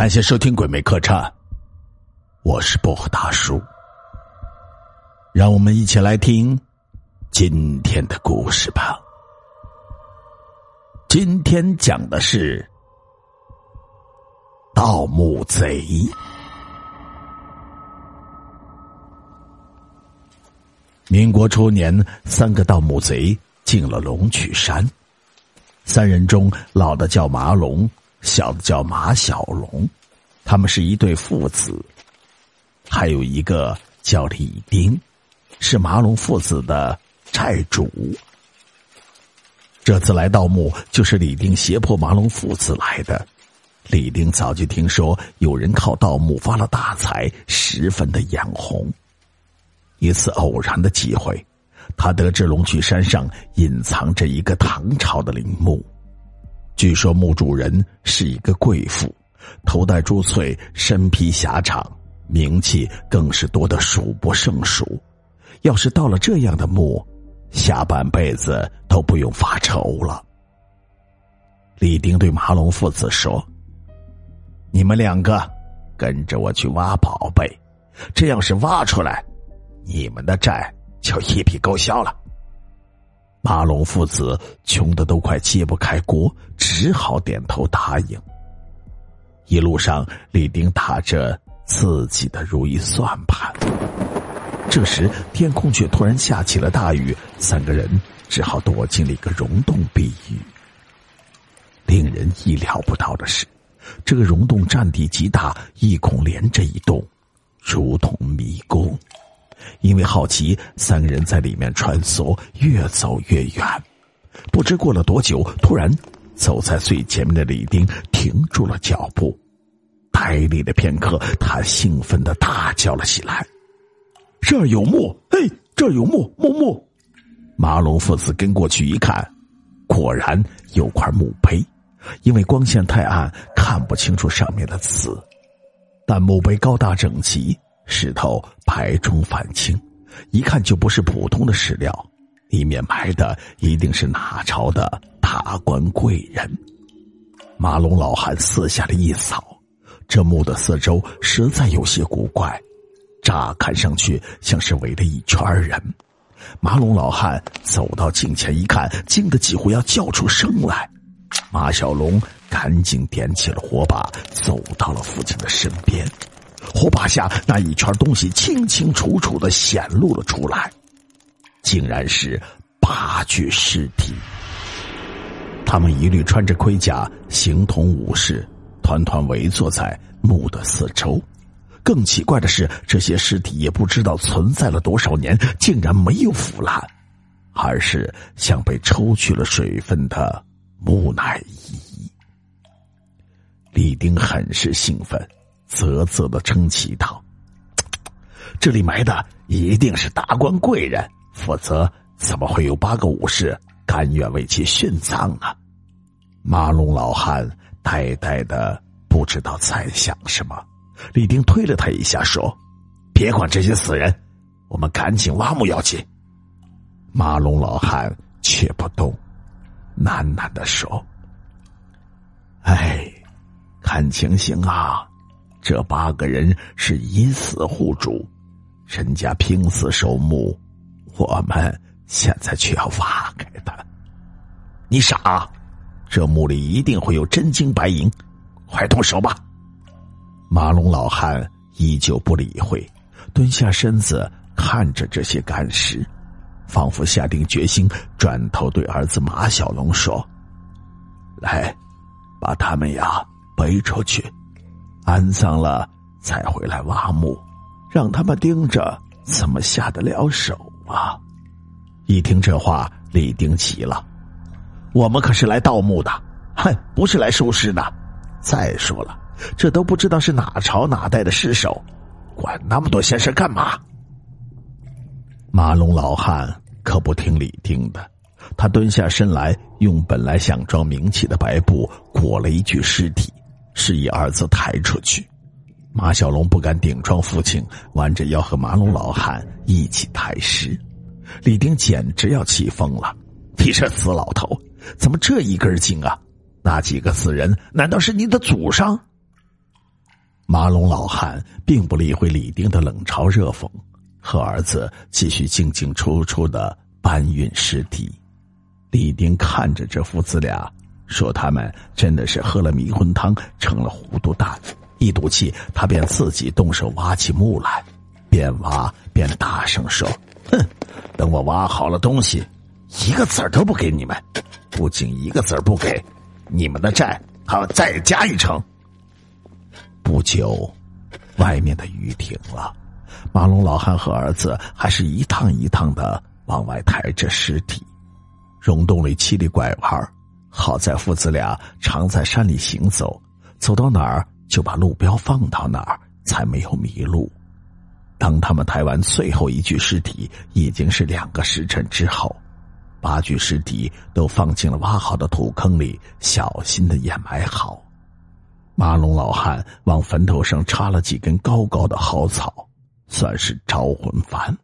感谢收听《鬼魅客栈》，我是薄荷大叔。让我们一起来听今天的故事吧。今天讲的是盗墓贼。民国初年，三个盗墓贼进了龙曲山。三人中，老的叫麻龙，小的叫马小龙，他们是一对父子。还有一个叫李丁，是马龙父子的债主。这次来盗墓，就是李丁胁迫马龙父子来的。李丁早就听说有人靠盗墓发了大财，十分的眼红。一次偶然的机会。他得知龙曲山上隐藏着一个唐朝的陵墓，据说墓主人是一个贵妇，头戴珠翠，身披霞氅，名气更是多得数不胜数。要是到了这样的墓，下半辈子都不用发愁了。李丁对马龙父子说：“你们两个跟着我去挖宝贝，这要是挖出来，你们的债。”就一笔勾销了。马龙父子穷的都快揭不开锅，只好点头答应。一路上，李丁打着自己的如意算盘。这时，天空却突然下起了大雨，三个人只好躲进了一个溶洞避雨。令人意料不到的是，这个溶洞占地极大，一孔连着一洞，如同迷宫。因为好奇，三个人在里面穿梭，越走越远。不知过了多久，突然，走在最前面的李丁停住了脚步。呆立了片刻，他兴奋的大叫了起来：“这儿有墓！嘿，这儿有墓！墓墓！”马龙父子跟过去一看，果然有块墓碑。因为光线太暗，看不清楚上面的字，但墓碑高大整齐。石头白中泛青，一看就不是普通的石料，里面埋的一定是哪朝的达官贵人。马龙老汉四下的一扫，这墓的四周实在有些古怪，乍看上去像是围了一圈人。马龙老汉走到近前一看，惊得几乎要叫出声来。马小龙赶紧点起了火把，走到了父亲的身边。火把下那一圈东西清清楚楚的显露了出来，竟然是八具尸体。他们一律穿着盔甲，形同武士，团团围坐在墓的四周。更奇怪的是，这些尸体也不知道存在了多少年，竟然没有腐烂，而是像被抽去了水分的木乃伊。李丁很是兴奋。啧啧的称奇道：“这里埋的一定是达官贵人，否则怎么会有八个武士甘愿为其殉葬呢？”马龙老汉呆呆的，不知道在想什么。李丁推了他一下，说：“别管这些死人，我们赶紧挖墓要紧。”马龙老汉却不动，喃喃的说：“哎，看情形啊。”这八个人是以死护主，人家拼死守墓，我们现在却要挖开他。你傻，这墓里一定会有真金白银，快动手吧！马龙老汉依旧不理会，蹲下身子看着这些干尸，仿佛下定决心，转头对儿子马小龙说：“来，把他们呀背出去。”安葬了才回来挖墓，让他们盯着，怎么下得了手啊？一听这话，李丁急了：“我们可是来盗墓的，哼，不是来收尸的。再说了，这都不知道是哪朝哪代的尸首，管那么多闲事干嘛？”马龙老汉可不听李丁的，他蹲下身来，用本来想装冥器的白布裹了一具尸体。示意儿子抬出去，马小龙不敢顶撞父亲，弯着腰和马龙老汉一起抬尸。李丁简直要气疯了：“你这死老头，怎么这一根筋啊？那几个死人难道是你的祖上？”马龙老汉并不理会李丁的冷嘲热讽，和儿子继续进进出出的搬运尸体。李丁看着这父子俩，说：“他们真的是喝了迷魂汤，成了糊涂蛋。”一赌气，他便自己动手挖起墓来，边挖边大声说：“哼，等我挖好了东西，一个子儿都不给你们！不仅一个子儿不给，你们的债还要再加一成。”不久，外面的雨停了，马龙老汉和儿子还是一趟一趟的往外抬着尸体。溶洞里七里拐弯，好在父子俩常在山里行走，走到哪儿就把路标放到哪儿，才没有迷路。当他们抬完最后一具尸体，已经是两个时辰之后，八具尸体都放进了挖好的土坑里，小心的掩埋好。马龙老汉往坟头上插了几根高高的蒿草，算是招魂幡。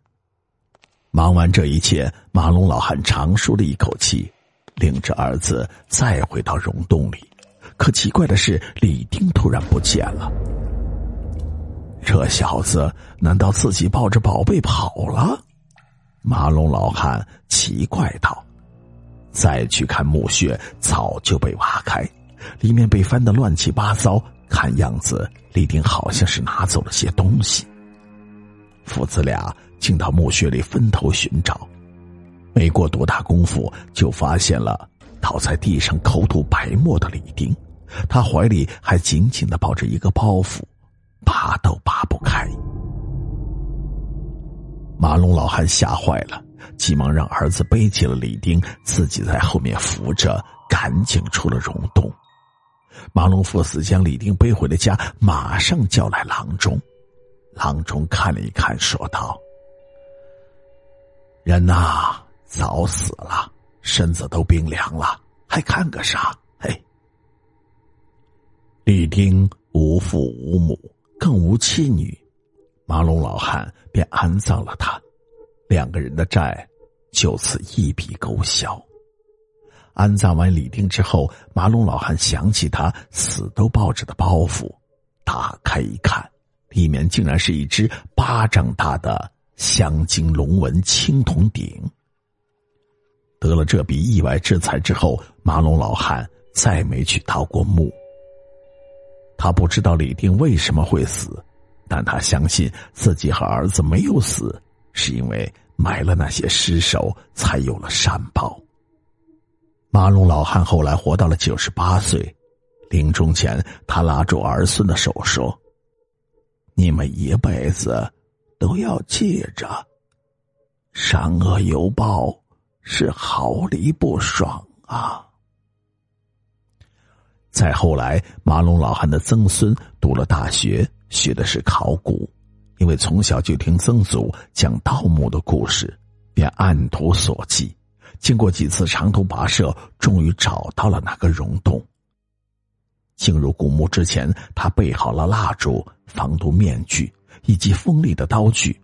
忙完这一切，马龙老汉长舒了一口气，领着儿子再回到溶洞里。可奇怪的是，李丁突然不见了。这小子难道自己抱着宝贝跑了？马龙老汉奇怪道。再去看墓穴，早就被挖开。里面被翻得乱七八糟，看样子李丁好像是拿走了些东西。父子俩竟到墓穴里分头寻找，没过多大功夫，就发现了倒在地上口吐白沫的李丁，他怀里还紧紧的抱着一个包袱，拔都拔不开。马龙老汉吓坏了，急忙让儿子背起了李丁，自己在后面扶着，赶紧出了溶洞。马龙父子将李丁背回了家，马上叫来郎中。郎中看了一看，说道：“人呐，早死了，身子都冰凉了，还看个啥？嘿！”李丁无父无母，更无妻女，马龙老汉便安葬了他，两个人的债就此一笔勾销。安葬完李丁之后，马龙老汉想起他死都抱着的包袱，打开一看，里面竟然是一只巴掌大的镶金龙纹青铜鼎。得了这笔意外之财之后，马龙老汉再没去盗过墓。他不知道李定为什么会死，但他相信自己和儿子没有死，是因为埋了那些尸首，才有了善报。马龙老汉后来活到了九十八岁，临终前，他拉住儿孙的手说：“你们一辈子都要记着，善恶有报是好礼不爽啊。”再后来，马龙老汉的曾孙读了大学，学的是考古，因为从小就听曾祖讲盗墓的故事，便按图索骥。经过几次长途跋涉，终于找到了那个溶洞。进入古墓之前，他备好了蜡烛、防毒面具以及锋利的刀具。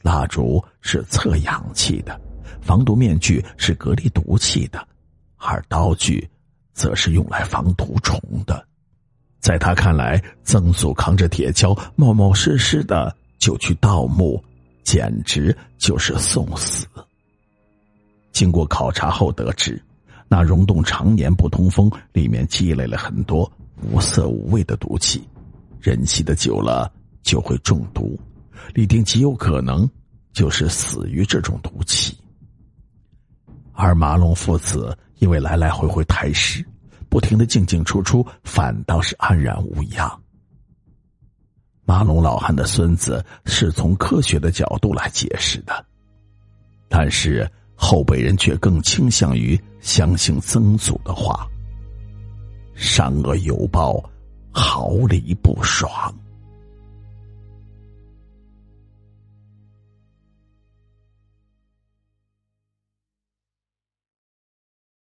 蜡烛是测氧气的，防毒面具是隔离毒气的，而刀具则是用来防毒虫的。在他看来，曾祖扛着铁锹，冒冒失失的就去盗墓，简直就是送死。经过考察后得知，那溶洞常年不通风，里面积累了很多无色无味的毒气，人吸的久了就会中毒。李丁极有可能就是死于这种毒气。而马龙父子因为来来回回抬尸，不停的进进出出，反倒是安然无恙。马龙老汉的孙子是从科学的角度来解释的，但是。后辈人却更倾向于相信曾祖的话：“善恶有报，好礼不爽。”